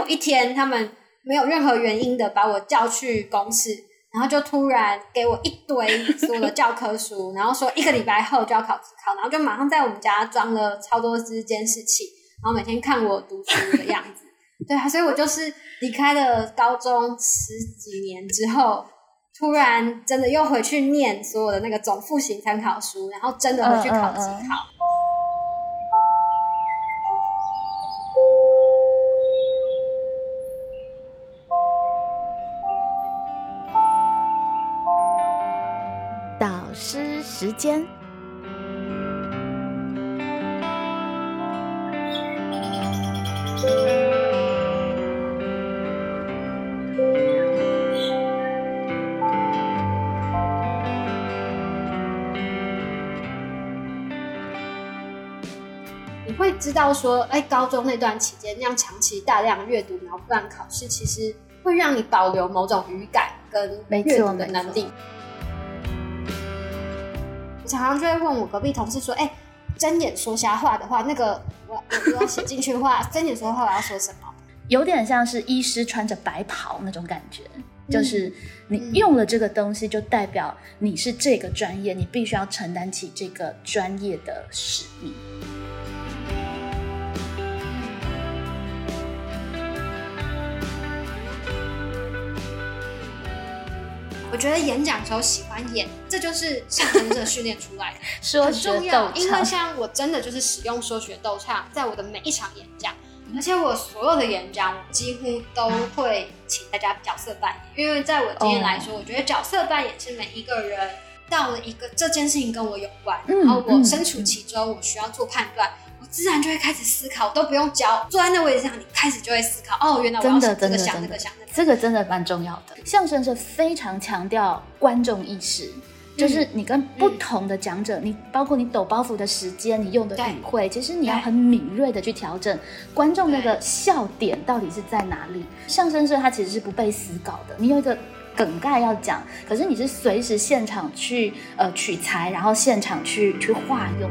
在某一天，他们没有任何原因的把我叫去公司，然后就突然给我一堆所有的教科书，然后说一个礼拜后就要考职考，然后就马上在我们家装了超多支监视器，然后每天看我读书的样子。对啊，所以我就是离开了高中十几年之后，突然真的又回去念所有的那个总复习参考书，然后真的回去考职考。时间。你会知道说，哎，高中那段期间那样长期大量阅读，然后不断考试，其实会让你保留某种语感跟阅读的能力。我常常就会问我隔壁同事说，哎，睁眼说瞎话的话，那个我我要写进去的话，睁眼说话我要说什么？有点像是医师穿着白袍那种感觉，就是你用了这个东西，就代表你是这个专业，你必须要承担起这个专业的使命。我觉得演讲时候喜欢演，这就是相声社训练出来的，说学逗因为像我真的就是使用说学逗唱，在我的每一场演讲，而且我所有的演讲，我几乎都会请大家角色扮演。因为在我经验来说，我觉得角色扮演是每一个人到了一个这件事情跟我有关，然后我身处其中，我需要做判断。自然就会开始思考，都不用教，坐在那位置上，你开始就会思考。哦，原来我要这个想，那个想，那个。这个真的蛮重要的。相声是非常强调观众意识，就是你跟不同的讲者，你包括你抖包袱的时间，你用的语汇，其实你要很敏锐的去调整观众那个笑点到底是在哪里。相声社它其实是不被死稿的，你有一个梗概要讲，可是你是随时现场去呃取材，然后现场去去化用。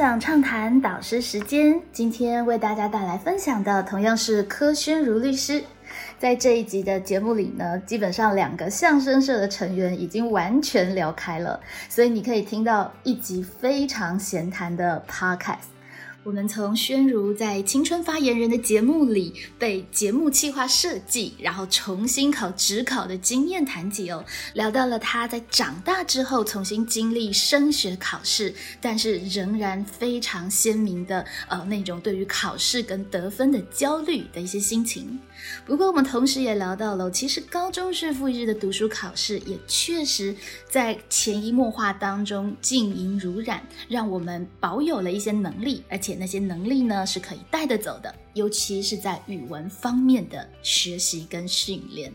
想畅谈导师时间，今天为大家带来分享的同样是柯宣如律师。在这一集的节目里呢，基本上两个相声社的成员已经完全聊开了，所以你可以听到一集非常闲谈的 podcast。我们从宣如在青春发言人的节目里被节目企划设计，然后重新考职考的经验谈起哦，聊到了他在长大之后重新经历升学考试，但是仍然非常鲜明的呃那种对于考试跟得分的焦虑的一些心情。不过我们同时也聊到了，其实高中日复一日的读书考试也确实在潜移默化当中浸淫如染，让我们保有了一些能力，而且。那些能力呢是可以带得走的，尤其是在语文方面的学习跟训练。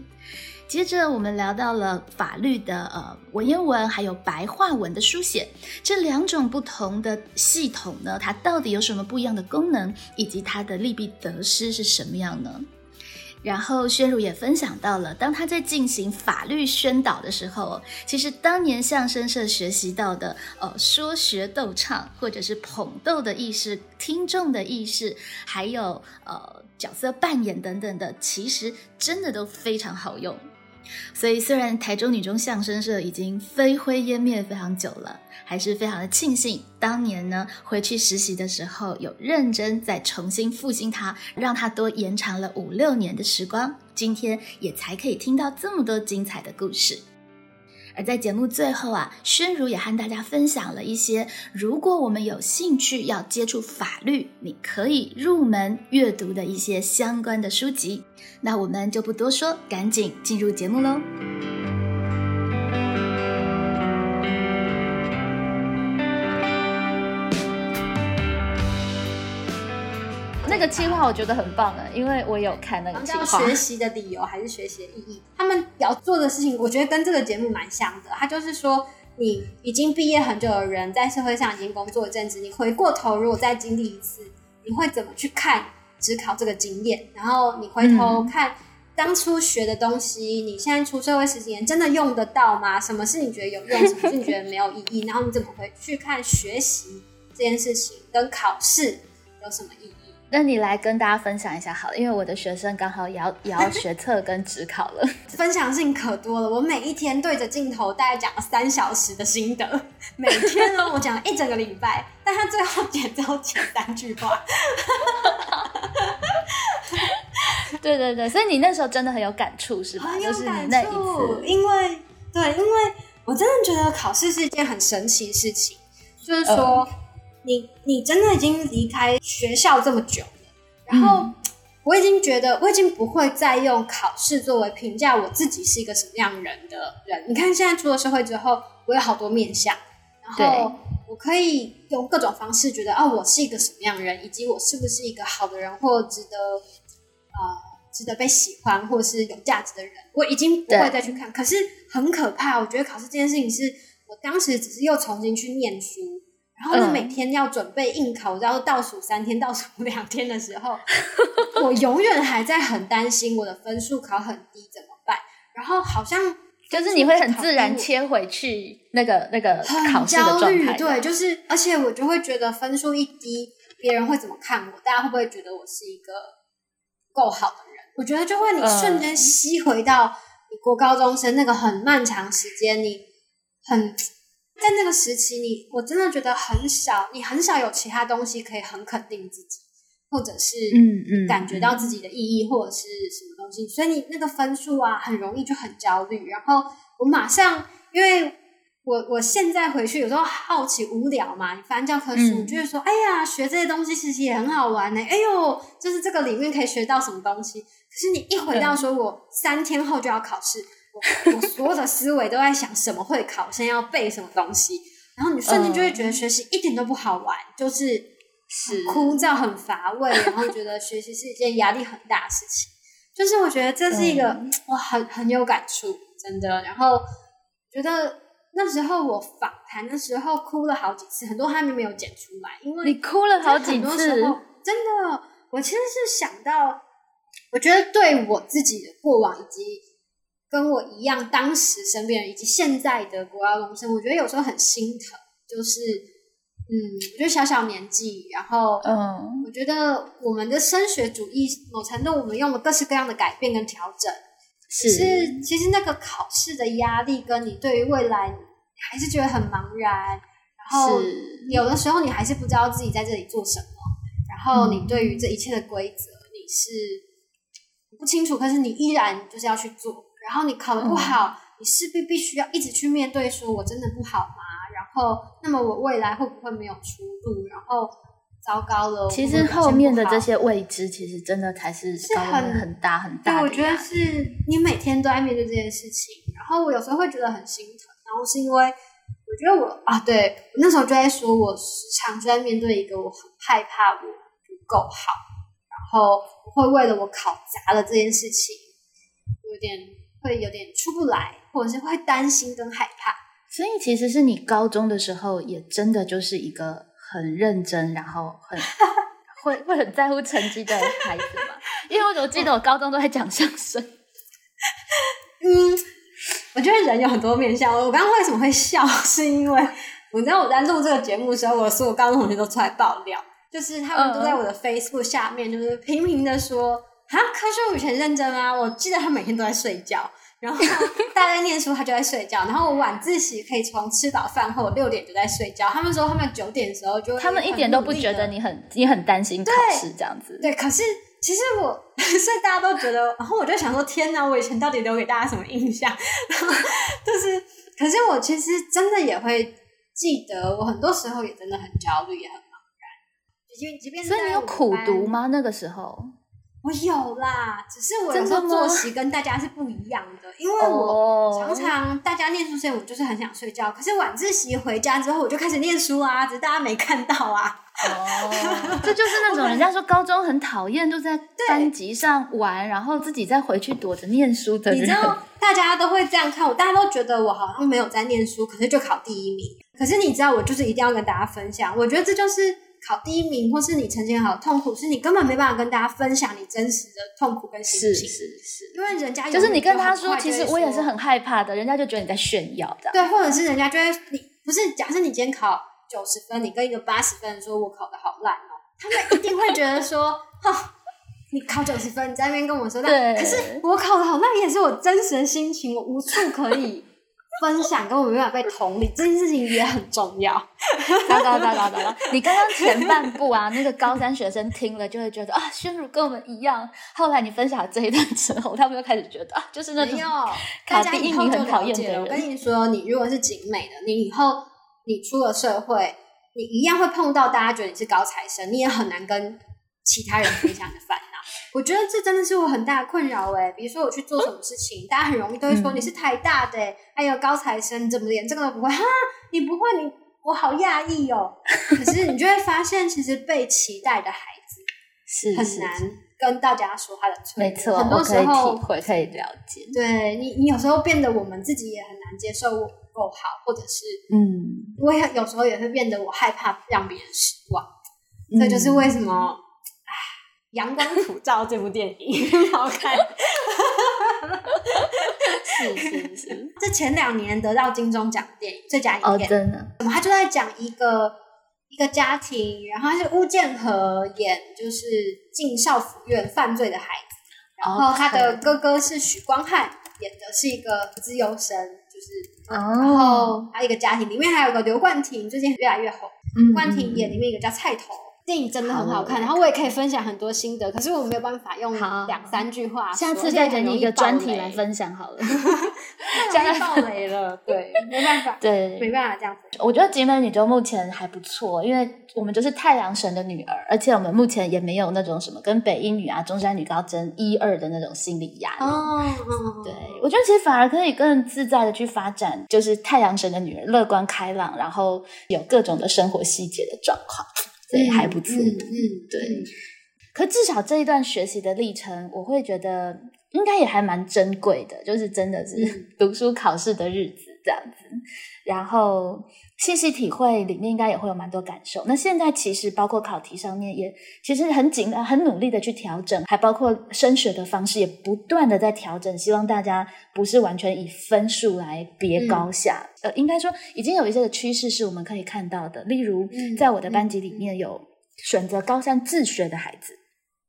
接着我们聊到了法律的呃文言文，还有白话文的书写这两种不同的系统呢，它到底有什么不一样的功能，以及它的利弊得失是什么样呢？然后宣如也分享到了，当他在进行法律宣导的时候，其实当年相声社学习到的，呃，说学逗唱，或者是捧逗的意识、听众的意识，还有呃角色扮演等等的，其实真的都非常好用。所以，虽然台中女中相声社已经飞灰烟灭非常久了，还是非常的庆幸当年呢回去实习的时候有认真再重新复兴它，让它多延长了五六年的时光，今天也才可以听到这么多精彩的故事。而在节目最后啊，宣如也和大家分享了一些，如果我们有兴趣要接触法律，你可以入门阅读的一些相关的书籍。那我们就不多说，赶紧进入节目喽。个计划我觉得很棒的，因为我有看那个计划。学习的理由还是学习的意义？他们要做的事情，我觉得跟这个节目蛮像的。他就是说，你已经毕业很久的人，在社会上已经工作一阵子，你回过头如果再经历一次，你会怎么去看只考这个经验，然后你回头看当初学的东西，你现在出社会十几年，真的用得到吗？什么是你觉得有用，什么是你觉得没有意义？然后你怎么回去看学习这件事情跟考试有什么意义？那你来跟大家分享一下好了，因为我的学生刚好也要也要学测跟职考了，分享性可多了。我每一天对着镜头大概讲了三小时的心得，每天呢我讲了一整个礼拜，但他最后也只有剪三句话。对对对，所以你那时候真的很有感触是吧？很有感触，因为对，因为我真的觉得考试是一件很神奇的事情，就是说。你你真的已经离开学校这么久了，然后我已经觉得我已经不会再用考试作为评价我自己是一个什么样人的人。你看现在出了社会之后，我有好多面相，然后我可以用各种方式觉得哦，我是一个什么样的人，以及我是不是一个好的人，或值得呃值得被喜欢，或是有价值的人。我已经不会再去看，可是很可怕。我觉得考试这件事情是我当时只是又重新去念书。然后呢，每天要准备应考，然后倒数三天、倒数两天的时候，我永远还在很担心我的分数考很低怎么办。然后好像就是你会很自然切回去那个那个考试的状态，对，就是而且我就会觉得分数一低，别人会怎么看我？大家会不会觉得我是一个够好的人？我觉得就会你瞬间吸回到你国高中生那个很漫长时间，你很。在那个时期，你我真的觉得很少，你很少有其他东西可以很肯定自己，或者是嗯嗯感觉到自己的意义，或者是什么东西，所以你那个分数啊，很容易就很焦虑。然后我马上，因为我我现在回去有时候好奇无聊嘛，你翻教科书，就会说，哎呀，学这些东西其实也很好玩呢。哎呦，就是这个里面可以学到什么东西。可是你一回到说，我三天后就要考试。我所有的思维都在想什么会考，现在要背什么东西，然后你瞬间就会觉得学习一点都不好玩，就是很枯燥、很乏味，然后觉得学习是一件压力很大的事情。就是我觉得这是一个我很很有感触，真的。然后觉得那时候我访谈的时候哭了好几次，很多还没有剪出来，因为你哭了好几次，真的。我其实是想到，我觉得对我自己的过往以及。跟我一样，当时身边人以及现在的国高中生，我觉得有时候很心疼。就是，嗯，我觉得小小年纪，然后，嗯，我觉得我们的升学主义，某程度我们用了各式各样的改变跟调整。是，其实那个考试的压力，跟你对于未来，你还是觉得很茫然。然后，有的时候你还是不知道自己在这里做什么。然后，你对于这一切的规则，你是不清楚，可是你依然就是要去做。然后你考的不好，你势必必须要一直去面对，说我真的不好吗？然后，那么我未来会不会没有出路？然后，糟糕了。其实后面的这些未知，其实真的才是是很很大很大。对我觉得是你每天都在面对这件事情。然后我有时候会觉得很心疼。然后是因为我觉得我啊，对我那时候就在说，我时常就在面对一个我很害怕我不够好，然后会为了我考砸了这件事情，有点。会有点出不来，或者是会担心跟害怕。所以其实是你高中的时候，也真的就是一个很认真，然后很 会会很在乎成绩的孩子嘛。因为我记得我高中都在讲相声。嗯，我觉得人有很多面相。我刚刚为什么会笑？是因为我知道我在录这个节目的时候，我所有高中同学都出来爆料，就是他们都在我的 Facebook 下面，就是频频的说。啊，科学以前认真啊！我记得他每天都在睡觉，然后大家在念书，他就在睡觉。然后我晚自习可以从吃饱饭后六点就在睡觉。他们说他们九点的时候就他们一点都不觉得你很你很担心考试这样子。对，可是其实我 所以大家都觉得，然后我就想说，天哪，我以前到底留给大家什么印象？就是，可是我其实真的也会记得，我很多时候也真的很焦虑，也很茫然。即便即便所以你有苦读吗？那个时候？我有啦，只是我有时候作息跟大家是不一样的，因为我常常大家念书时间我就是很想睡觉，可是晚自习回家之后我就开始念书啊，只是大家没看到啊。哦，这就是那种人家说高中很讨厌，就在班级上玩，然后自己再回去躲着念书的人。你知道，大家都会这样看我，大家都觉得我好像没有在念书，可是就考第一名。可是你知道，我就是一定要跟大家分享，我觉得这就是。考第一名，或是你曾经好痛苦，是你根本没办法跟大家分享你真实的痛苦跟心情。是是是，因为人家就是你跟他说，其实我也是很害怕的，人家就觉得你在炫耀的。对，或者是人家觉得你不是，假设你今天考九十分，你跟一个八十分说我考的好烂哦，他们一定会觉得说，哈。你考九十分，你在那边跟我说但，可是我考的好，那也是我真实的心情，我无处可以分享，跟我没办法被同理，这件事情也很重要。糟糕糟糕糟糕！你刚刚前半部啊，那个高三学生听了就会觉得啊，宣如跟我们一样。后来你分享了这一段之后，他们又开始觉得啊，就是那种考第一名很讨厌的人。我跟你说，你如果是景美的，你以后你出了社会，你一样会碰到大家觉得你是高材生，你也很难跟其他人分享的烦恼。我觉得这真的是我很大的困扰哎，比如说我去做什么事情，大家很容易都会说你是台大的，还有高材生，你怎么连这个都不会？哈，你不会，你我好讶异哦。可是你就会发现，其实被期待的孩子 是很难跟大家说他的错。没错，很多时候会可以了解。对你，你有时候变得我们自己也很难接受不够好，或者是嗯，我也有时候也会变得我害怕让别人失望。这就是为什么。《阳光普照》这部电影很 好看，是是是，这前两年得到金钟奖电影最佳影片，真的。怎么他就在讲一个一个家庭，然后他是巫建和演，就是进少府院犯罪的孩子，然后他的哥哥是许光汉演的是一个自由生，就是然后还有一个家庭里面还有个刘冠廷，最近越来越红，冠廷演里面一个叫菜头。电影真的很好看，然后我也可以分享很多心得，可是我没有办法用两三句话。下次再给你一个专题来分享好了。现在爆雷了，对，没办法，对，没办法这样子。我觉得集美女就目前还不错，因为我们就是太阳神的女儿，而且我们目前也没有那种什么跟北一女啊、中山女高争一二的那种心理压力。哦，对，我觉得其实反而可以更自在的去发展，就是太阳神的女儿，乐观开朗，然后有各种的生活细节的状况。对，还不错。嗯，对。可至少这一段学习的历程，我会觉得应该也还蛮珍贵的，就是真的是读书考试的日子这样子。然后细细体会里面，应该也会有蛮多感受。那现在其实包括考题上面，也其实很紧、很努力的去调整，还包括升学的方式，也不断的在调整。希望大家不是完全以分数来别高下。呃，应该说已经有一些的趋势是我们可以看到的。例如，在我的班级里面有选择高三自学的孩子。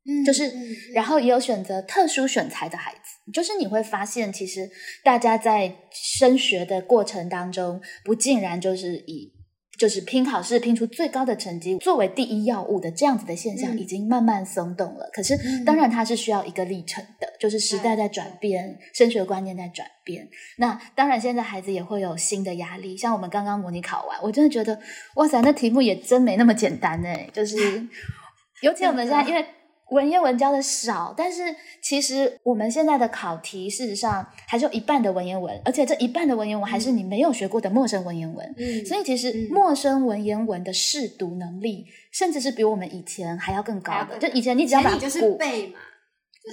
嗯就是，然后也有选择特殊选材的孩子，就是你会发现，其实大家在升学的过程当中，不尽然就是以就是拼考试拼出最高的成绩作为第一要务的这样子的现象，已经慢慢松动了。可是，当然它是需要一个历程的，就是时代在转变，升学观念在转变。那当然，现在孩子也会有新的压力，像我们刚刚模拟考完，我真的觉得，哇塞，那题目也真没那么简单哎，就是 尤其我们现在因为。文言文教的少，但是其实我们现在的考题事实上还是有一半的文言文，而且这一半的文言文还是你没有学过的陌生文言文。嗯，所以其实陌生文言文的试读能力，甚至是比我们以前还要更高的。就以前你只要把就是背嘛，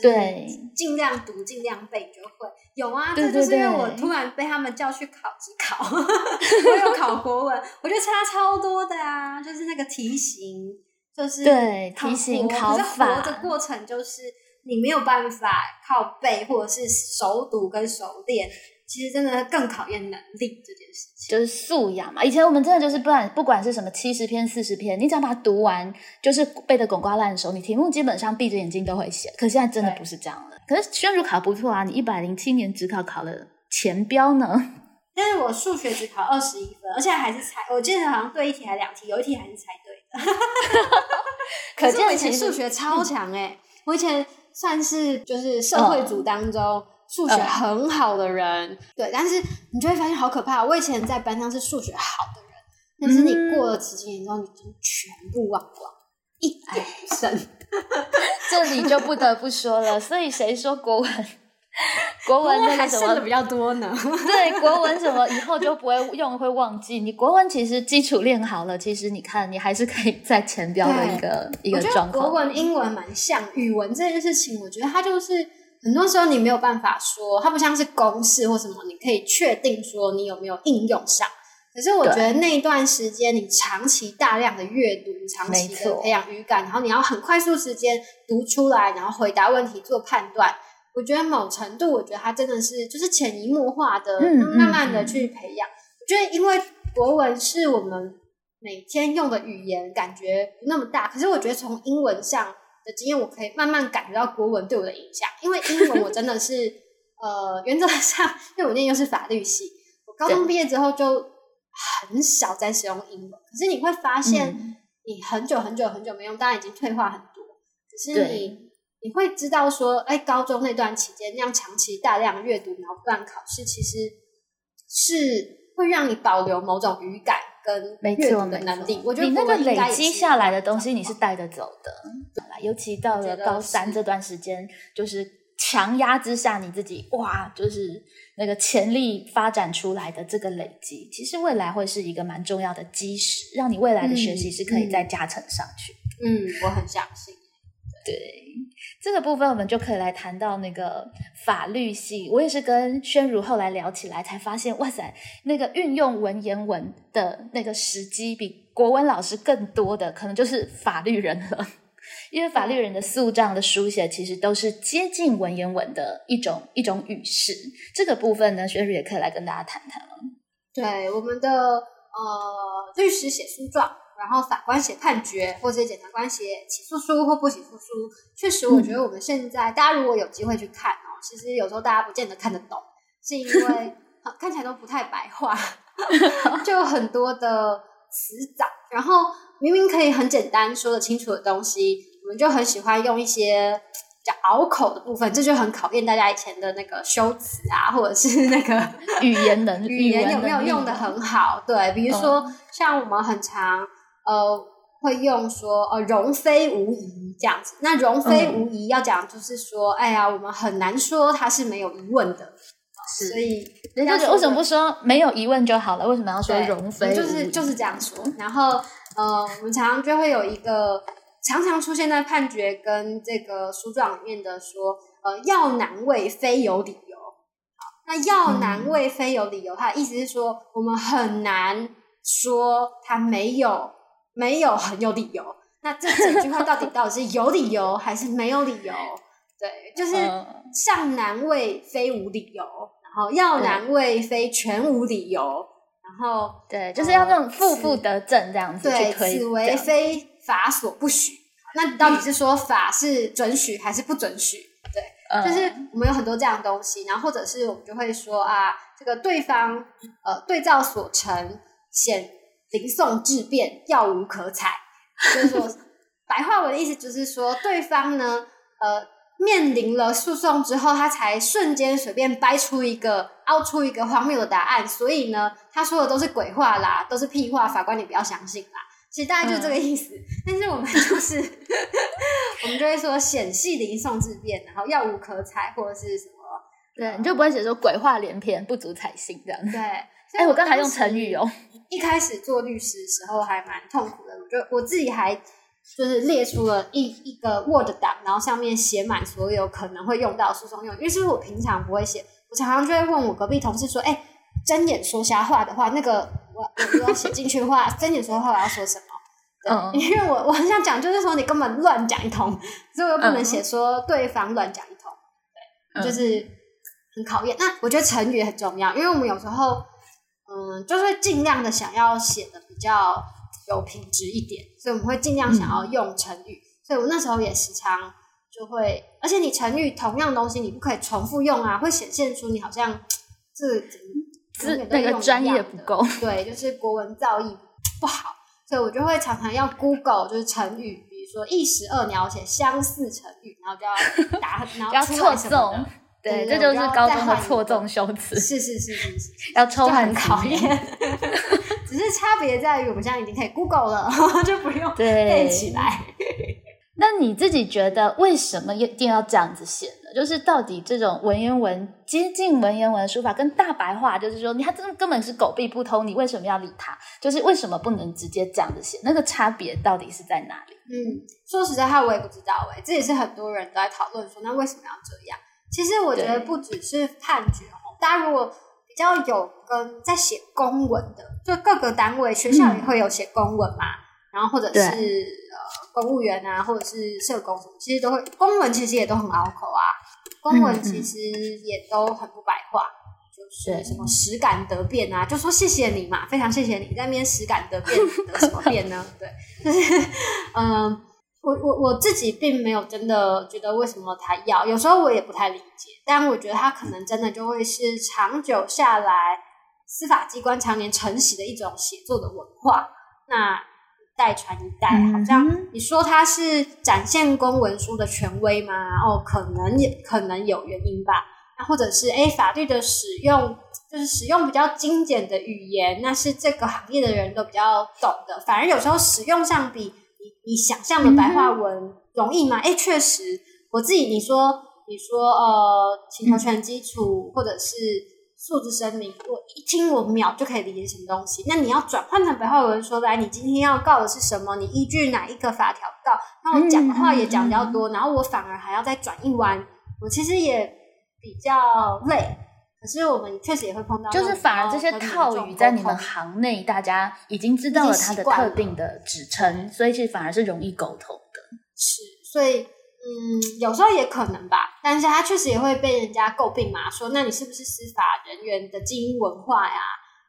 对，尽量读尽量背就会有啊。这就是因为我突然被他们叫去考机考，我有考国文，我觉得差超多的啊，就是那个题型。就是对提醒考法的过程，就是你没有办法靠背或者是熟读跟熟练，其实真的更考验能力这件事情，就是素养嘛。以前我们真的就是不管不管是什么七十篇四十篇，你只要把它读完，就是背的滚瓜烂熟，你题目基本上闭着眼睛都会写。可现在真的不是这样了。可是宣儒考不错啊，你一百零七年只考考了前标呢。但是我数学只考二十一分，而且还是猜，我记得好像对一题还两题，有一题还是猜对。可见我以前数学超强哎！我以前算是就是社会组当中数学很好的人，对。但是你就会发现好可怕，我以前在班上是数学好的人，但是你过了几几年之后，你就全部忘光，一点不剩。这里就不得不说了，所以谁说国文？国文那个什么的比较多呢？对，国文什么以后就不会用，会忘记。你国文其实基础练好了，其实你看你还是可以在前标的一个一个状况。国文、英文蛮像，语文这件事情，我觉得它就是很多时候你没有办法说，它不像是公式或什么，你可以确定说你有没有应用上。可是我觉得那一段时间，你长期大量的阅读，长期的培养语感，然后你要很快速时间读出来，然后回答问题做判断。我觉得某程度，我觉得它真的是就是潜移默化的，慢慢的去培养。我觉得因为国文是我们每天用的语言，感觉不那么大。可是我觉得从英文上的经验，我可以慢慢感觉到国文对我的影响。因为英文我真的是 呃，原则上，因为我念又是法律系，我高中毕业之后就很少在使用英文。可是你会发现，你很久很久很久没用，当然已经退化很多。可是你。你会知道说，哎，高中那段期间那样长期大量阅读，然后不断考试，其实是会让你保留某种语感跟阅读的能力。我觉得你那个累积下来的东西，你是带着走的。尤其到了高三这段时间，就是强压之下，你自己哇，就是那个潜力发展出来的这个累积，其实未来会是一个蛮重要的基石，让你未来的学习是可以再加成上去。嗯，我很相信。对。这个部分我们就可以来谈到那个法律系。我也是跟宣如后来聊起来，才发现哇塞，那个运用文言文的那个时机比国文老师更多的，可能就是法律人了。因为法律人的诉状的书写，其实都是接近文言文的一种一种语式。这个部分呢，宣如也可以来跟大家谈谈了。对，我们的呃律师写诉状。然后法官写判决，或者检察官写起诉书或不起诉书，确实，我觉得我们现在大家如果有机会去看哦，其实有时候大家不见得看得懂，是因为 看起来都不太白话，就很多的词藻，然后明明可以很简单说得清楚的东西，我们就很喜欢用一些讲拗口的部分，这就很考验大家以前的那个修辞啊，或者是那个语言能语言有没有用的很好？对，比如说像我们很常。呃，会用说呃，容非无疑这样子。那容非无疑要讲，就是说，哎呀，我们很难说他是没有疑问的。是，所以人家为什么不说没有疑问就好了？为什么要说容非？就是就是这样说。然后呃，我们常常就会有一个常常出现在判决跟这个诉状里面的说，呃，要难为非有理由。那要难为非有理由，它的意思是说，我们很难说他没有。没有很 有理由，那这整句话到底到底是有理由 还是没有理由？对，就是上难为非无理由，然后要难为非全无理由，然后对，就是要那种负负得正这样子。对，此为非法所不许。那到底是说法是准许还是不准许？对，就是我们有很多这样的东西，然后或者是我们就会说啊，这个对方呃对照所成显。临送质变，药无可采。就是说，白话文的意思就是说，对方呢，呃，面临了诉讼之后，他才瞬间随便掰出一个、凹出一个荒谬的答案。所以呢，他说的都是鬼话啦，都是屁话。法官，你不要相信啦。其实大概就这个意思。但是我们就是，我们就会说显系临送质变，然后药无可采，或者是什么？对，你就不会写说鬼话连篇，不足采信这样。对。哎，我刚才用成语哦。一开始做律师的时候还蛮痛苦的，我就我自己还就是列出了一一个 Word 档，然后上面写满所有可能会用到诉讼用。因为是我平常不会写，我常常就会问我隔壁同事说：“哎，睁眼说瞎话的话，那个我我要写进去的话，睁眼说话我要说什么？”嗯，因为我我很想讲，就是说你根本乱讲一通，所以我又不能写说对方乱讲一通，对，就是很考验。那我觉得成语很重要，因为我们有时候。嗯，就是尽量的想要写的比较有品质一点，所以我们会尽量想要用成语。所以我那时候也时常就会，而且你成语同样东西你不可以重复用啊，会显现出你好像这字那个专业不够，对，就是国文造诣不好，所以我就会常常要 Google 就是成语，比如说一石二鸟，写相似成语，然后就要打，然后错送。对，这就是高中的错综修辞。是是是是是，要抽很考验。只是差别在于，我们现在已经可以 Google 了，就不用背起来。那你自己觉得为什么一定要这样子写呢？就是到底这种文言文接近文言文书法跟大白话，就是说你还真的根本是狗屁不通，你为什么要理它？就是为什么不能直接这样子写？那个差别到底是在哪里？嗯，说实在话，我也不知道哎。这也是很多人都在讨论说，那为什么要这样？其实我觉得不只是判决哦，大家如果比较有跟在写公文的，就各个单位学校也会有写公文嘛，然后或者是呃公务员啊，或者是社工什么，其实都会公文，其实也都很拗口啊，公文其实也都很不白话。就是什么实感得变啊，就说谢谢你嘛，非常谢谢你在那边实感得变得什么变呢？对，就是嗯，我我我自己并没有真的觉得为什么他要，有时候我也不太理解，但我觉得他可能真的就会是长久下来司法机关常年承袭的一种写作的文化，那一代传一代，好像你说他是展现公文书的权威吗？哦，可能也可能有原因吧。那或者是哎，法律的使用就是使用比较精简的语言，那是这个行业的人都比较懂的。反而有时候使用上比你你想象的白话文容易吗？哎，确实，我自己你说你说呃，请求权基础或者是素质声明，我一听我秒就可以理解什么东西。那你要转换成白话文说来，你今天要告的是什么？你依据哪一个法条告？那我讲的话也讲比较多，然后我反而还要再转一弯，我其实也。比较累，可是我们确实也会碰到，就是反而这些套语在你们行内，大家已经知道了它的特定的指称，所以其实反而是容易沟通的。是，所以嗯，有时候也可能吧，但是他确实也会被人家诟病嘛，说那你是不是司法人员的精英文化呀？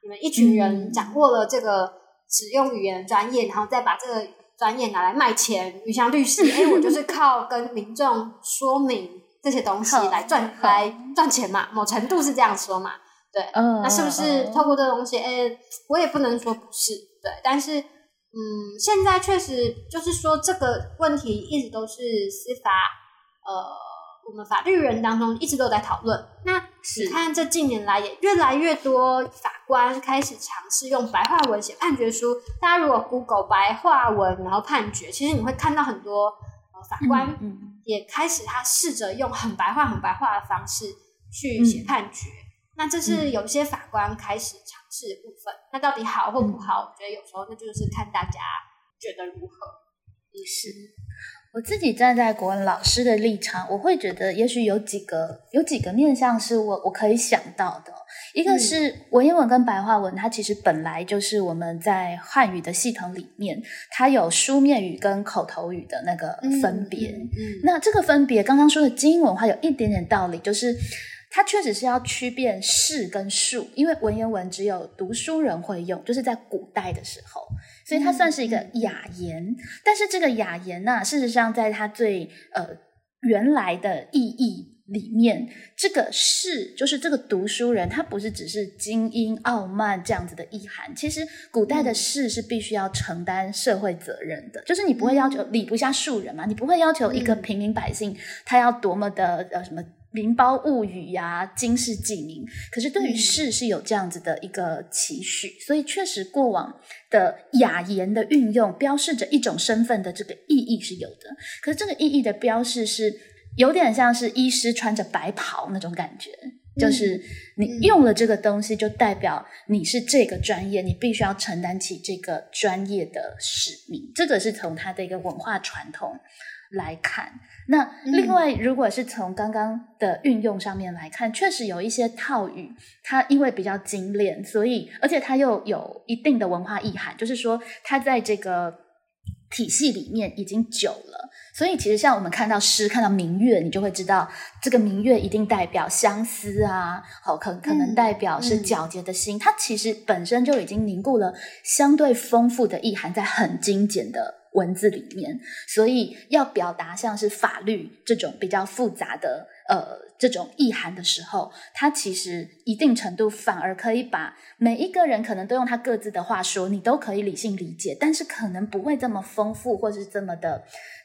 你们一群人掌握了这个使用语言专业，然后再把这个专业拿来卖钱，于像律师，哎，我就是靠跟民众说明。这些东西来赚来赚钱嘛？某程度是这样说嘛？对，那是不是透过这东西？哎，我也不能说不是，对，但是嗯，现在确实就是说这个问题一直都是司法呃，我们法律人当中一直都在讨论。那你看这近年来也越来越多法官开始尝试用白话文写判决书。大家如果 Google 白话文然后判决，其实你会看到很多呃法官。也开始，他试着用很白话、很白话的方式去写判决。那这是有些法官开始尝试的部分。那到底好或不好？我觉得有时候那就是看大家觉得如何。也是。我自己站在国文老师的立场，我会觉得也许有几个有几个面向是我我可以想到的。一个是文言文跟白话文，它其实本来就是我们在汉语的系统里面，它有书面语跟口头语的那个分别。嗯，那这个分别，刚刚说的精英文化有一点点道理，就是它确实是要区辨是跟庶，因为文言文只有读书人会用，就是在古代的时候。所以它算是一个雅言，但是这个雅言呢，事实上在它最呃原来的意义里面，这个士就是这个读书人，他不是只是精英傲慢这样子的意涵。其实古代的士是必须要承担社会责任的，就是你不会要求礼不下庶人嘛，你不会要求一个平民百姓他要多么的呃什么。名包物语呀，经世济民。可是对于士是有这样子的一个期许，所以确实过往的雅言的运用，标示着一种身份的这个意义是有的。可是这个意义的标示是有点像是医师穿着白袍那种感觉，就是你用了这个东西，就代表你是这个专业，你必须要承担起这个专业的使命。这个是从他的一个文化传统。来看，那另外，如果是从刚刚的运用上面来看，确实有一些套语，它因为比较精炼，所以而且它又有一定的文化意涵，就是说它在这个体系里面已经久了，所以其实像我们看到诗，看到明月，你就会知道这个明月一定代表相思啊，好，可可能代表是皎洁的心，它其实本身就已经凝固了相对丰富的意涵，在很精简的。文字里面，所以要表达像是法律这种比较复杂的呃这种意涵的时候，它其实一定程度反而可以把每一个人可能都用他各自的话说，你都可以理性理解，但是可能不会这么丰富，或是这么的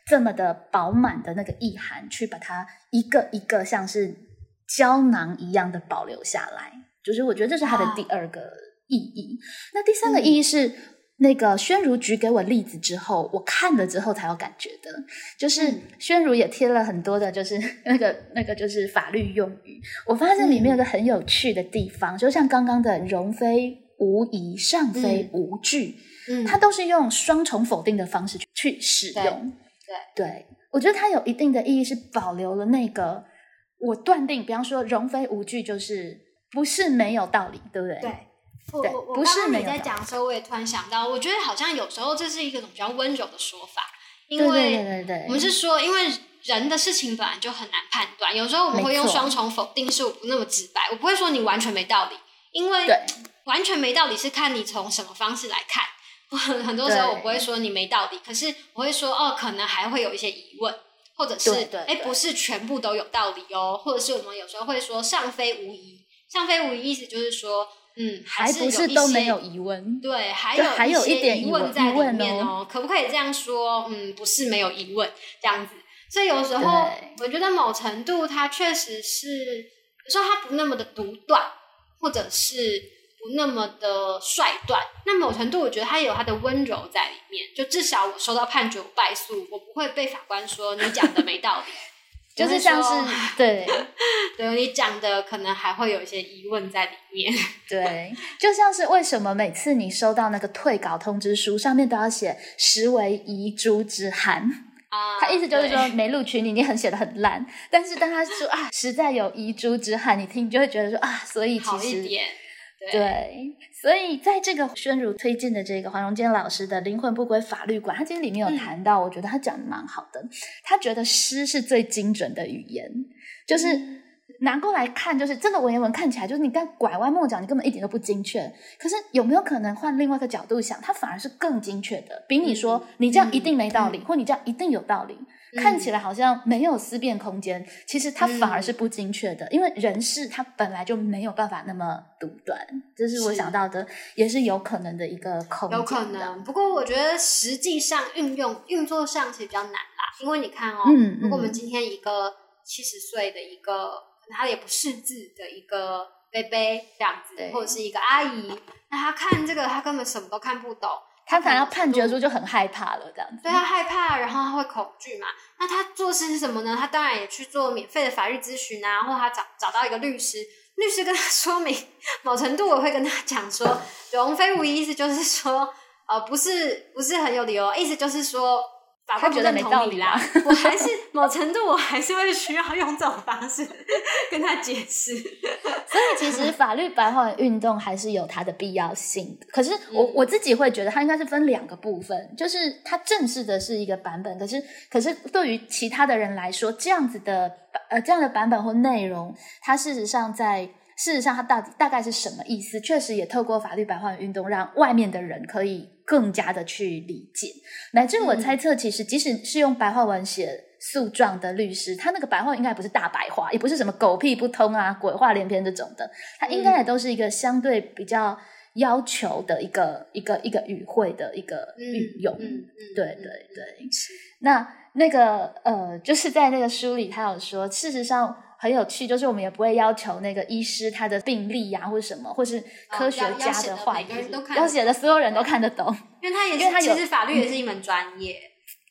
这么的饱满的那个意涵，去把它一个一个像是胶囊一样的保留下来。就是我觉得这是它的第二个意义。那第三个意义是。那个宣如举给我例子之后，我看了之后才有感觉的，就是宣如也贴了很多的，就是那个那个就是法律用语。我发现里面有个很有趣的地方，就像刚刚的“容非无疑，上非无据”，嗯，它都是用双重否定的方式去使用。对，对我觉得它有一定的意义，是保留了那个我断定，比方说“容非无据”就是不是没有道理，对不对？对，我对我我不是刚刚你在讲的时候，我也突然想到，我觉得好像有时候这是一个种比较温柔的说法，因为对对对对，我们是说，因为人的事情本来就很难判断，有时候我们会用双重否定，是我不那么直白，我不会说你完全没道理，因为完全没道理是看你从什么方式来看。我 很很多时候我不会说你没道理，可是我会说哦，可能还会有一些疑问，或者是哎，不是全部都有道理哦，或者是我们有时候会说上非无疑，上非无疑意思就是说，嗯，还不是有一些是都没有疑问，对，还有还有一点疑问在里面哦哦，可不可以这样说？嗯，不是没有疑问这样子。所以有时候我觉得某程度它确实是，有时候它不那么的独断，或者是不那么的率断。那某程度我觉得他有他的温柔在里面。就至少我收到判决我败诉，我不会被法官说你讲的没道理。就是像是 对对你讲的可能还会有一些疑问在里面。对，就像是为什么每次你收到那个退稿通知书，上面都要写“实为遗珠之憾”。啊，他意思就是说没录取你，你很写的很烂。但是当他说啊，实在有遗珠之憾，你听你就会觉得说啊，所以其实好一点。对，所以在这个宣儒推荐的这个黄荣坚老师的《灵魂不归法律馆》，他其实里面有谈到，我觉得他讲的蛮好的。他觉得诗是最精准的语言，就是拿过来看，就是这个文言文看起来就是你刚拐弯抹角，你根本一点都不精确。可是有没有可能换另外一个角度想，它反而是更精确的？比你说你这样一定没道理，或你这样一定有道理。看起来好像没有思辨空间，其实它反而是不精确的，因为人事它本来就没有办法那么独断，这是我想到的，也是有可能的一个空间。有可能，不过我觉得实际上运用运作上其实比较难啦，因为你看哦，嗯如果我们嗯。今天一个七十岁的一个，可能他也不识字的一个贝贝这样子，或者是一个阿姨，那他看这个他根本什么都看不懂，他反而判决出书就很害怕了，这样子。对他害怕，然后他会恐惧嘛。那他做事是什么呢？他当然也去做免费的法律咨询啊，或他找找到一个律师，律师跟他 说明，某程度我会跟他讲说，容非无疑，意思就是说，呃，不是不是很有理由，意思就是说。法官他觉得没道理啦，我还是 某程度我还是会需要用这种方式跟他解释。所以其实法律白话文运动还是有它的必要性的。可是我、嗯我自己会觉得它应该是分两个部分，就是它正式的是一个版本，可是可是对于其他的人来说，这样子的呃这样的版本或内容，它事实上在。事实上，它到底大概是什么意思？确实也透过法律白话文运动，让外面的人可以更加的去理解。乃至我嗯猜测，其实即使是用白话文写诉状的律师，他那个白话应该不是大白话，也不是什么狗屁不通啊、鬼话连篇这种的，他应该也都是一个相对比较要求的一个一个一个语汇的一个运用。嗯嗯，对对对。那那个呃，就是在那个书里，他有说，事实上很有趣，就是我们也不会要求那个医师他的病历啊，或者什么，或是科学家的话哦要要写的每个人都看要写的所有人都看得懂。因为他也是，因为他其实法律也是一门专业，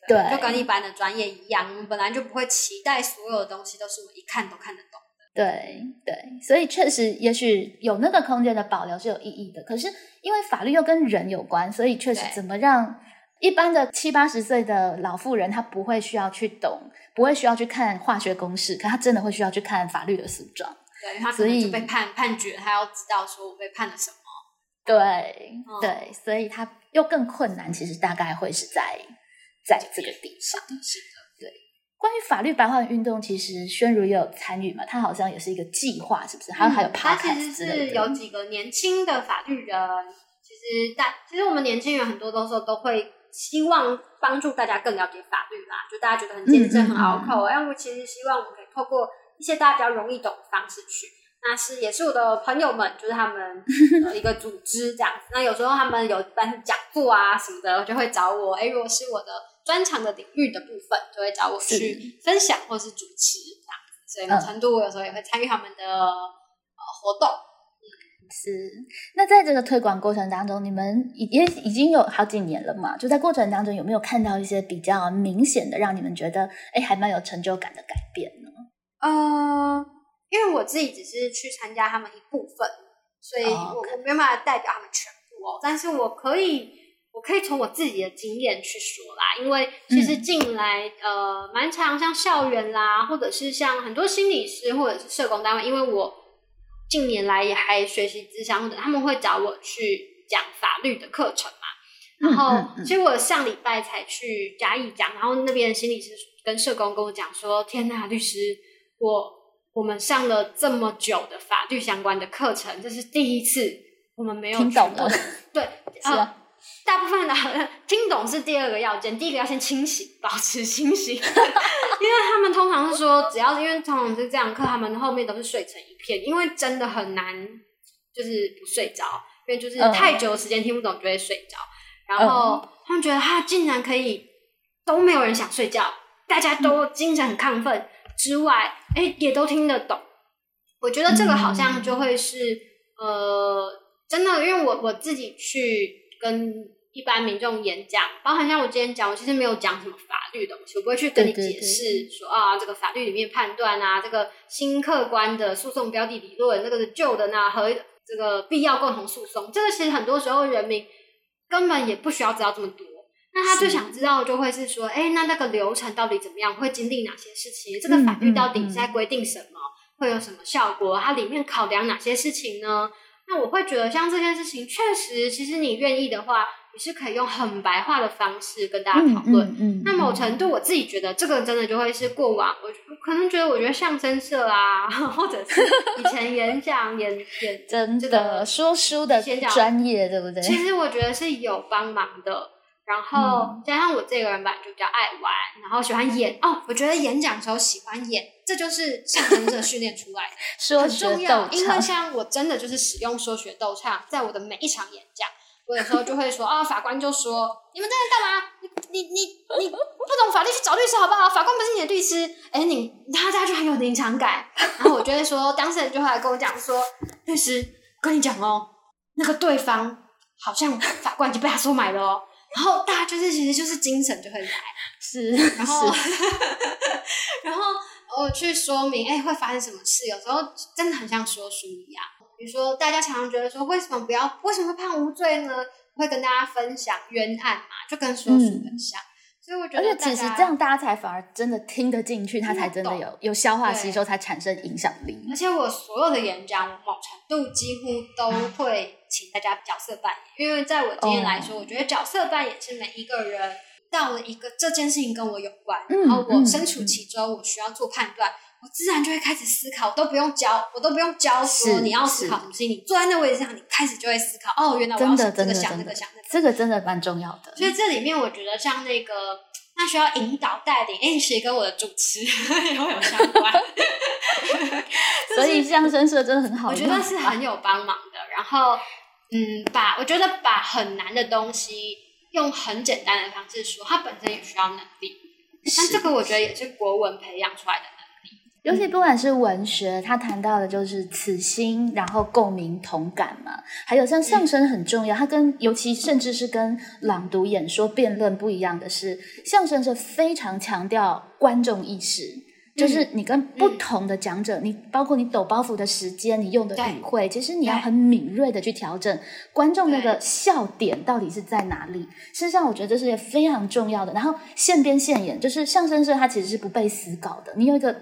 对就跟一般的专业一样，我们本来就不会期待所有的东西都是我们一看都看得懂。对对，所以确实，也许有那个空间的保留是有意义的。可是因为法律又跟人有关，所以确实怎么让一般的七八十岁的老妇人，她不会需要去懂，不会需要去看化学公式，可他真的会需要去看法律的诉状。对，他可所以能就被判判决，他要知道说我被判了什么。对、嗯对，所以他又更困难。其实大概会是在在这个地方。是的，对关于法律白话文运动，其实宣如也有参与嘛，他好像也是一个计划，是不是？还有还有嗯他其实。是有几个年轻的法律人，其实大其实我们年轻人很多的时候都会希望帮助大家更了解法律啦，就大家觉得很艰深、嗯嗯很拗口，哎、我其实希望我们可以透过一些大家比较容易懂的方式去。那是也是我的朋友们，就是他们的一个组织这样子。那有时候他们有办讲座啊什么的，就会找我。哎，如果是我的专长的领域的部分，就会找我去分享或是主持这样子。所以某嗯程度我有时候也会参与他们的呃活动。是，那在这个推广过程当中，你们已也已经有好几年了嘛？就在过程当中，有没有看到一些比较明显的，让你们觉得哎，还蛮有成就感的改变呢？呃，因为我自己只是去参加他们一部分，所以哦我、没有办法代表他们全部哦。但是我可以，我可以从我自己的经验去说啦，因为其实进来、呃，蛮常像校园啦，或者是像很多心理师或者是社工单位，因为我近年来也还学习智商的，他们会找我去讲法律的课程嘛。然后，其实我上礼拜才去嘉义讲，然后那边心理师跟社工跟我讲说：“天呐，律师，我我们上了这么久的法律相关的课程，这是第一次我们没有听懂了。对，啊，大部分的听懂是第二个要件，第一个要先清醒，保持清醒，因为他们通常是说，只要因为通常是这样课，他们后面都是睡成一片，因为真的很难就是不睡着，因为就是太久的时间听不懂就会睡着。”然后他们觉得他竟然可以都没有人想睡觉，大家都精神很亢奋之外，哎，也都听得懂。我觉得这个好像就会是呃，真的，因为我我自己去跟一般民众演讲，包含像我今天讲，我其实没有讲什么法律东西，我不会去跟你解释说啊，这个法律里面判断啊，这个新客观的诉讼标的理论，那个是旧的呢和这个必要共同诉讼，这个其实很多时候人民。根本也不需要知道这么多，那他最想知道的就会是说，哎，那那个流程到底怎么样？会经历哪些事情？这个法律到底在规定什么？会有什么效果？它里面考量哪些事情呢？那我会觉得，像这件事情，确实，其实你愿意的话。你是可以用很白话的方式跟大家讨论。嗯那某程度，我自己觉得这个真的就会是过往，我可能觉得，我觉得相声社啊，或者是以前演讲演演 真的说书的专业，对不对？其实我觉得是有帮忙的。然后加上我这个人吧，就比较爱玩，然后喜欢演。哦，我觉得演讲时候喜欢演，这就是相声社训练出来的，很重要。因为像我真的就是使用说学逗唱，在我的每一场演讲。我有时候就会说啊，法官就说你们在这干嘛？你你你你不懂法律去找律师好不好？法官不是你的律师。哎，你他家就很有临场感。然后我就会说，当事人就会来跟我讲说，律师跟你讲哦，那个对方好像法官已经被他收买了哦。然后大家就是其实就是精神就会来，是，然后 然后我去说明，哎，会发生什么事？有时候真的很像说书一样。比如说，大家常常觉得说，为什么不要？为什么会判无罪呢？会跟大家分享冤案嘛，就跟说书很像。所以我觉得，而且其实这样大家才反而真的听得进去，他才真的有有消化吸收，才产生影响力。而且我所有的演讲，某程度几乎都会请大家角色扮演，因为在我经验来说，我觉得角色扮演是每一个人到了一个这件事情跟我有关，然后我身处其中，我需要做判断。我自然就会开始思考，都不用教，我都不用教说你要思考什么事情。你坐在那位置上，你开始就会思考。哦，原来我要想这个想那个想那个。这个真的蛮重要的。所以这里面我觉得像那个，那需要引导带领，哎，其实跟我的主持 也有相关。所以相声社真的很好，我觉得是很有帮忙的。然后，嗯，把我觉得把很难的东西用很简单的方式说，它本身也需要能力。但这个我觉得也是国文培养出来的能力。尤其不管是文学，他谈到的就是此心，然后共鸣同感嘛。还有像相声很重要，它跟尤其甚至是跟朗读、演说、辩论不一样的是，相声是非常强调观众意识，就是你跟不同的讲者，你包括你抖包袱的时间，你用的语汇，其实你要很敏锐的去调整观众那个笑点到底是在哪里。事实上，我觉得这是非常重要的。然后现编现演，就是相声社它其实是不被死稿的，你有一个。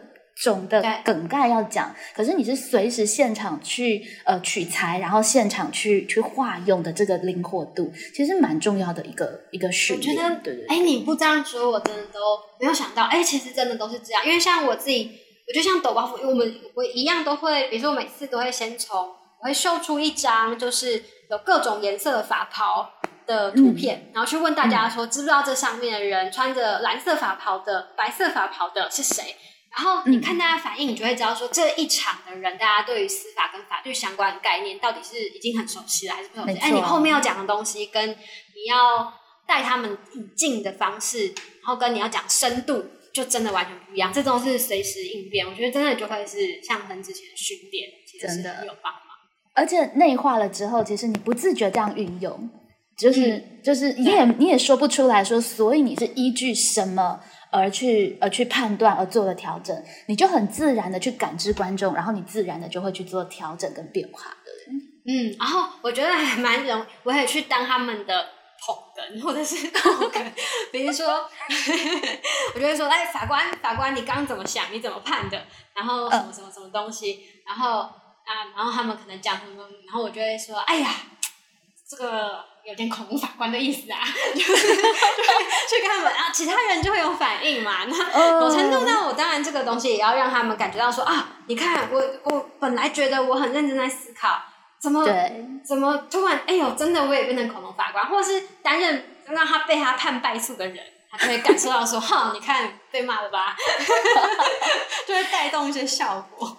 总的梗概要讲，可是你是随时现场去呃取材，然后现场去去化用的这个灵活度，其实蛮重要的一个一个训练。我觉得，对对。哎，你不这样说，我真的都没有想到。哎，其实真的都是这样，因为像我自己，我就像抖包袱，因为我们我一样都会，比如说我每次都会先从我会秀出一张就是有各种颜色的法袍的图片，然后去问大家说，知不知道这上面的人穿着蓝色法袍的、白色法袍的是谁？然后你看大家反应，你就会知道说这一场的人，大家对于司法跟法律相关的概念到底是已经很熟悉了，还是不熟悉？哎，你后面要讲的东西，跟你要带他们引进的方式，然后跟你要讲深度，就真的完全不一样。这种是随时应变，我觉得真的就会是像跟之前的训练，其实是很有帮忙。而且内化了之后，其实你不自觉这样运用，就是就是你也你也说不出来说，所以你是依据什么？而去而去判断而做了调整，你就很自然的去感知观众，然后你自然的就会去做调整跟变化的。嗯，然后我觉得还蛮容，我也去当他们的捧哏或者是捧哏，比如说，我就会说，哎，法官法官，你刚怎么想？你怎么判的？然后什么什么什么东西？然后啊，然后他们可能讲什么，然后我就会说，哎呀，这个有点恐怖法官的意思啊，就是去跟他们啊，其他人就会有反应嘛。那某程度上，我当然这个东西也要让他们感觉到说啊，你看我我本来觉得我很认真在思考，怎么怎么突然哎呦，真的我也变成恐龙法官，或者是担任让他被他判败诉的人。就会感受到说，哈，你看被骂了吧，就会带动一些效果。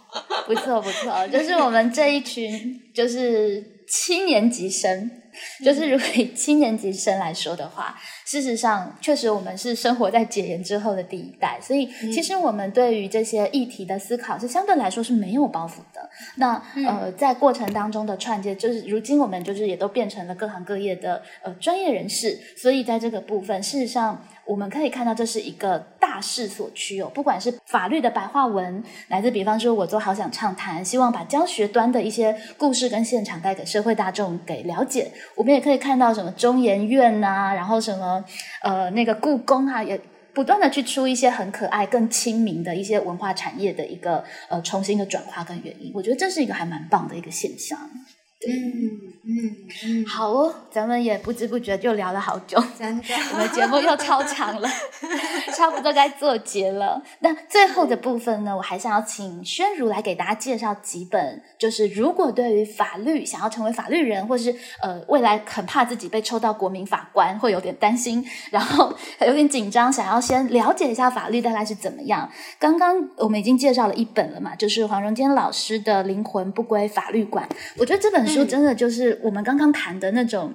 不错不错，就是我们这一群就是七年级生，就是如果以七年级生来说的话，事实上确实我们是生活在解严之后的第一代，所以其实我们对于这些议题的思考是相对来说是没有包袱的。那呃，在过程当中的串接，就是如今我们就是也都变成了各行各业的呃专业人士，所以在这个部分，事实上。我们可以看到，这是一个大势所趋哦。不管是法律的白话文，来自比方说，我做好想畅谈，希望把教学端的一些故事跟现场带给社会大众给了解。我们也可以看到什么中研院呐，然后什么呃那个故宫啊，也不断的去出一些很可爱、更亲民的一些文化产业的一个呃重新的转化跟原因。我觉得这是一个还蛮棒的一个现象。嗯嗯嗯，好哦，咱们也不知不觉就聊了好久，真的，我们节目又超长了，差不多该做结了。那最后的部分呢，我还想要请宣如来给大家介绍几本，就是如果对于法律想要成为法律人，或是呃未来很怕自己被抽到国民法官，会有点担心，然后有点紧张，想要先了解一下法律大概是怎么样。刚刚我们已经介绍了一本了嘛，就是黄荣坚老师的《灵魂不归法律馆》，我觉得这本。书真的就是我们刚刚谈的那种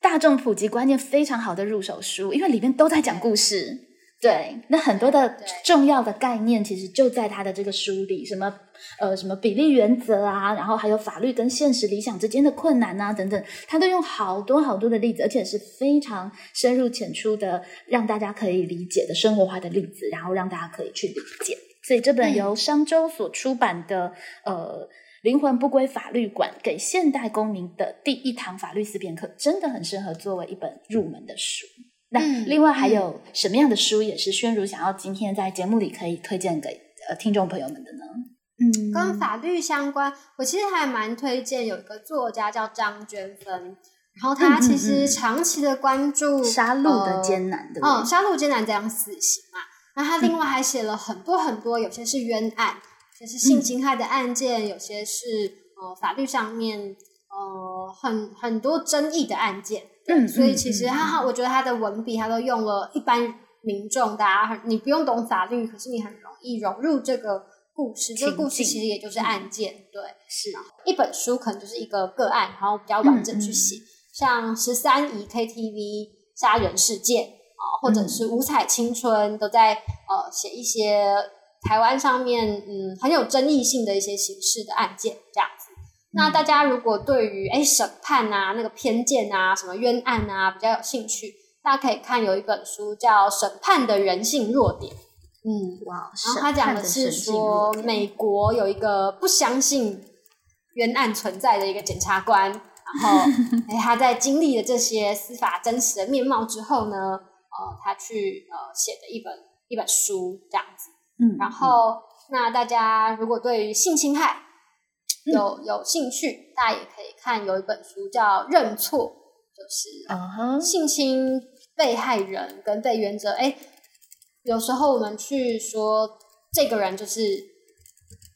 大众普及观念非常好的入手书，因为里面都在讲故事。对，那很多的重要的概念其实就在他的这个书里，什么呃什么比例原则啊，然后还有法律跟现实理想之间的困难啊等等，他都用好多好多的例子，而且是非常深入浅出的，让大家可以理解的生活化的例子，然后让大家可以去理解。所以这本由商周所出版的呃。灵魂不归法律管，给现代公民的第一堂法律思辨课，真的很适合作为一本入门的书。那另外还有什么样的书，也是宣如想要今天在节目里可以推荐给呃听众朋友们的呢？嗯，跟法律相关，我其实还蛮推荐有一个作家叫张娟芬，然后他其实长期的关注杀戮的艰难的，嗯，杀戮艰难这样死刑嘛。那他另外还写了很多很多，有些是冤案。是性侵害的案件，有些是呃法律上面呃很很多争议的案件，嗯，所以其实他我觉得他的文笔他都用了一般民众大家很你不用懂法律，可是你很容易融入这个故事，这个故事其实也就是案件，对，是。一本书可能就是一个个案，然后比较完整去写，像十三姨 KTV 杀人事件啊，或者是五彩青春都在呃写一些。台湾上面，嗯，很有争议性的一些刑事的案件，这样子。那大家如果对于哎审判啊、那个偏见啊、什么冤案啊比较有兴趣，大家可以看有一本书叫《审判的人性弱点》。嗯，哇，然后他讲的是说，美国有一个不相信冤案存在的一个检察官，然后 哎他在经历了这些司法真实的面貌之后呢，呃，他去呃写的一本一本书，这样子。然后，那大家如果对于性侵害有有兴趣，大家也可以看有一本书叫《认错》，就是性侵被害人跟被原则。哎，有时候我们去说这个人就是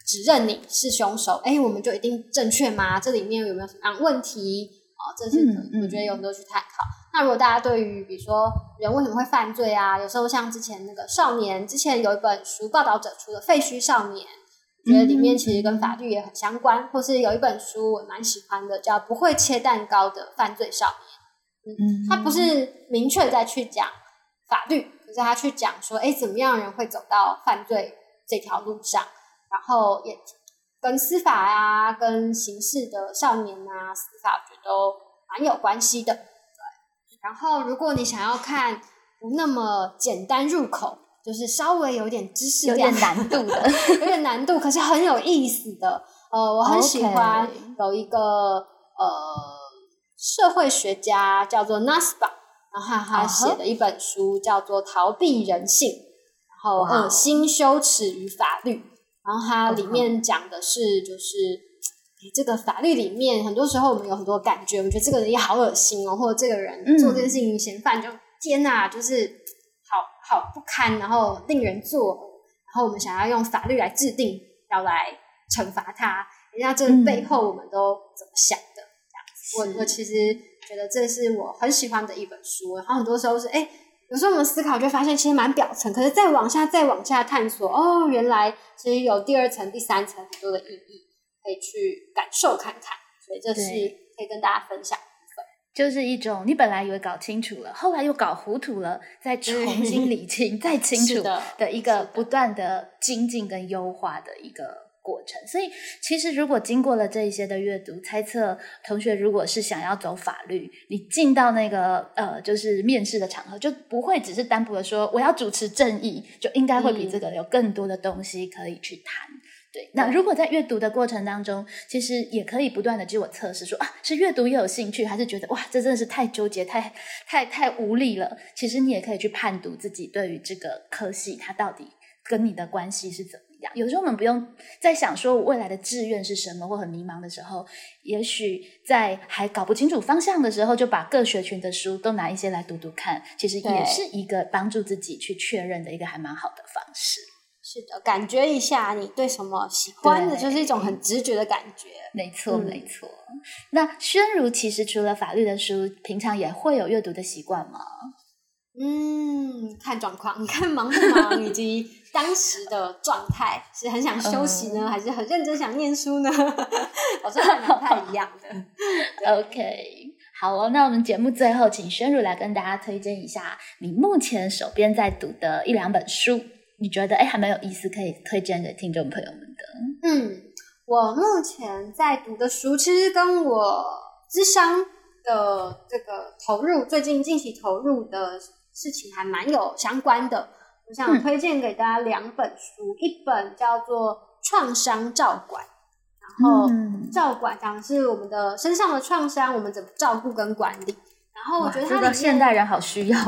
指认你是凶手，哎，我们就一定正确吗？这里面有没有什么样问题？哦，这是我觉得有很多去探讨。那如果大家对于比如说人为什么会犯罪啊，有时候像之前那个少年，之前有一本书报道者出的《废墟少年》，我觉得里面其实跟法律也很相关。或是有一本书我蛮喜欢的，叫《不会切蛋糕的犯罪少年》。嗯，他不是明确在去讲法律，可是他去讲说，哎，怎么样人会走到犯罪这条路上，然后也跟司法啊、跟刑事的少年啊、司法，我觉得都蛮有关系的。然后，如果你想要看不那么简单入口，就是稍微有点知识有点、难度的，有点难度，可是很有意思的。呃，我很喜欢有一个呃社会学家叫做 Nasba，然后他写的一本书叫做《逃避人性》，然后恶心、羞耻与法律。然后它里面讲的是，就是这个法律里面，很多时候我们有很多感觉，我们觉得这个人也好恶心哦，或者这个人做这件事情嫌犯就天哪，就是好好不堪，然后令人作呕，然后我们想要用法律来制定，要来惩罚他。人家这背后我们都怎么想的？这样子，我我其实觉得这是我很喜欢的一本书。然后很多时候是，哎，有时候我们思考就发现其实蛮表层，可是再往下再往下探索，哦，原来其实有第二层、第三层很多的意义。可以去感受看看，所以这是可以跟大家分享部分。就是一种你本来以为搞清楚了，后来又搞糊涂了，再重新理清、再清楚的一个不断的精进跟优化的一个过程。所以，其实如果经过了这一些的阅读，猜测同学如果是想要走法律，你进到那个呃，就是面试的场合，就不会只是单薄的说我要主持正义，就应该会比这个有更多的东西可以去谈。对，那如果在阅读的过程当中，其实也可以不断的自我测试，说啊，是阅读又有兴趣，还是觉得哇，这真的是太纠结、太太太无力了？其实你也可以去判读自己对于这个科系，它到底跟你的关系是怎么样。有时候我们不用在想说我未来的志愿是什么，或很迷茫的时候，也许在还搞不清楚方向的时候，就把各学群的书都拿一些来读读看，其实也是一个帮助自己去确认的一个还蛮好的方式。是的，感觉一下你对什么喜欢的，就是一种很直觉的感觉。没错，没错。那宣如其实除了法律的书，平常也会有阅读的习惯吗？嗯，看状况，看忙不忙，以及当时的状态，是很想休息呢，还是很认真想念书呢？好像还不太一样的。OK，好哦。那我们节目最后，请宣如来跟大家推荐一下你目前手边在读的一两本书。你觉得哎还蛮有意思，可以推荐给听众朋友们的。嗯，我目前在读的书，其实跟我智商的这个投入，最近近期投入的事情还蛮有相关的。我想推荐给大家两本书，一本叫做《创伤照管》，然后照管讲的是我们的身上的创伤，我们怎么照顾跟管理。然后我觉得这个现代人好需要。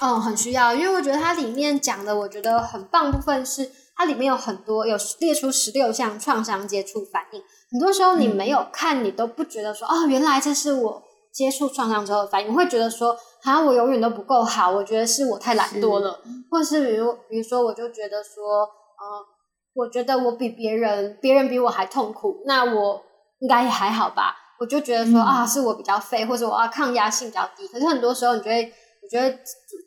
嗯，很需要，因为我觉得它里面讲的，我觉得很棒部分是，它里面有很多有列出十六项创伤接触反应。很多时候你没有看，你都不觉得说，哦，原来这是我接触创伤之后的反应。会觉得说，啊，我永远都不够好，我觉得是我太懒惰了，或者是比如，比如说，我就觉得说，呃，我觉得我比别人，别人比我还痛苦，那我应该也还好吧？我就觉得说，啊，是我比较废，或者我要抗压性比较低。可是很多时候，你觉得。我觉得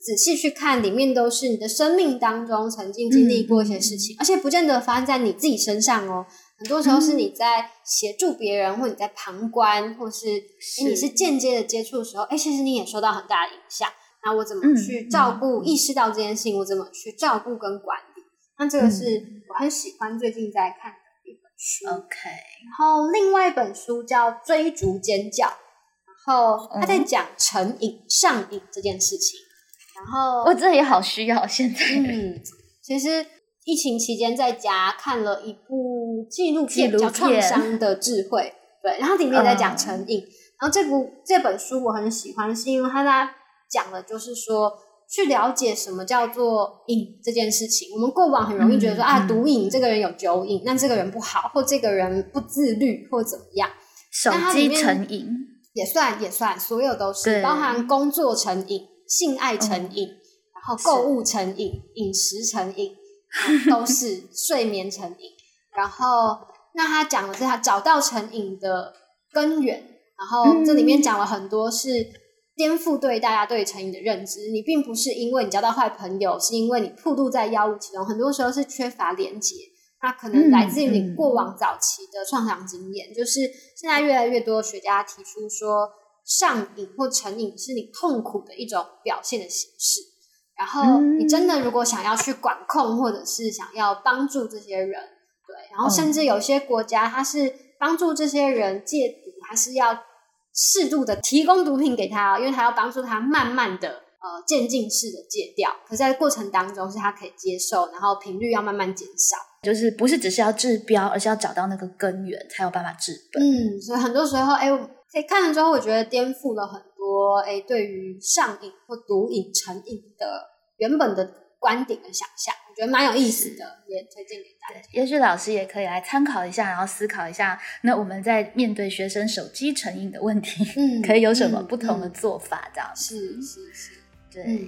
仔细去看，里面都是你的生命当中曾经经历过一些事情，而且不见得发生在你自己身上哦。很多时候是你在协助别人，或你在旁观，或是你是间接的接触的时候，哎，其实你也受到很大的影响。那我怎么去照顾、意识到这件事情？我怎么去照顾跟管理？那这个是我很喜欢最近在看书。OK，然后另外一本书叫《追逐尖叫》。然后他在讲成瘾、上瘾这件事情。然后我这也好需要现在。嗯，其实疫情期间在家看了一部纪录片，叫《创伤的智慧》。对，然后里面也在讲成瘾。然后这部这本书我很喜欢，是因为他在讲的就是说，去了解什么叫做瘾这件事情。我们过往很容易觉得说啊，毒瘾这个人有酒瘾，那这个人不好，或这个人不自律，或怎么样。手机成瘾。也算也算，所有都是包含工作成瘾、性爱成瘾，然后购物成瘾、饮食成瘾，都是睡眠成瘾。然后，那他讲的是他找到成瘾的根源。然后这里面讲了很多是颠覆对大家对成瘾的认知。你并不是因为你交到坏朋友，是因为你暴露在药物其中。很多时候是缺乏连接。那可能来自于你过往早期的创伤经验，就是现在越来越多学家提出说，上瘾或成瘾是你痛苦的一种表现的形式。然后你真的如果想要去管控，或者是想要帮助这些人，对，然后甚至有些国家它是帮助这些人戒毒，还是要适度的提供毒品给他，因为他要帮助他慢慢的呃渐进式的戒掉。可是在过程当中是他可以接受，然后频率要慢慢减少。就是不是只是要治标，而是要找到那个根源，才有办法治本。嗯，所以很多时候，哎，以看了之后，我觉得颠覆了很多哎，对于上瘾或毒瘾成瘾的原本的观点跟想象。觉得蛮有意思的，也推荐给大家。也许老师也可以来参考一下，然后思考一下，那我们在面对学生手机成瘾的问题，嗯可以有什么嗯不同的嗯做法？这样子，是是是，对。嗯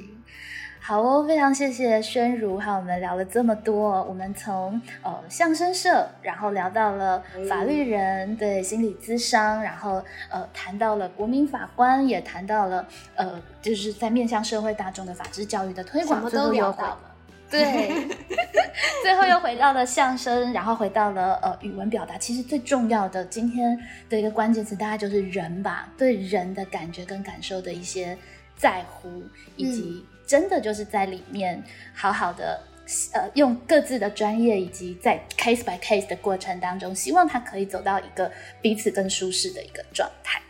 好哦，非常谢谢宣如，和我们聊了这么多。我们从呃相声社，然后聊到了法律人，对心理咨商，然后呃谈到了国民法官，也谈到了呃就是在面向社会大众的法治教育的推广，什么都聊到了。对，最后又回到了相声，然后回到了呃语文表达。其实最重要的今天的一个关键词，大概就是人吧，对人的感觉跟感受的一些在乎，以及真的就是在里面好好的。呃，用各自的专业以及在 case by case 的过程当中，希望他可以走到一个彼此更舒适的一个状态。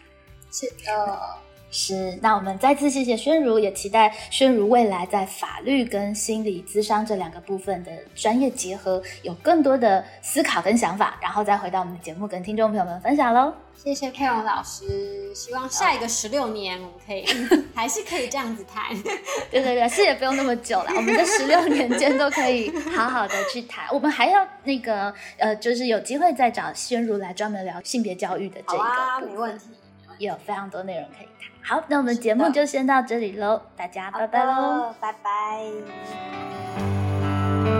是的，是，那我们再次谢谢宣如，也期待宣如未来在法律跟心理咨商这两个部分的专业结合，有更多的思考跟想法，然后再回到我们的节目跟听众朋友们分享喽。谢谢佩蓉老师，希望下一个十六年我们可以还是可以这样子谈。对对对，是也不用那么久了，我们这十六年间都可以好好的去谈。我们还要那个呃，就是有机会再找宣如来专门聊性别教育的这一个没问题。也有非常多内容可以谈。好那我们节目就先到这里喽大家拜拜喽拜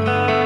拜。